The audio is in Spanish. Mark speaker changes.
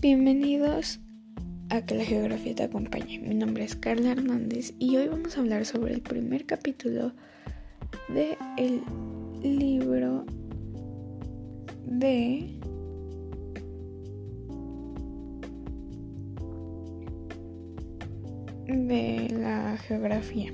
Speaker 1: Bienvenidos a Que la Geografía te acompañe. Mi nombre es Carla Hernández y hoy vamos a hablar sobre el primer capítulo de el libro de de la geografía.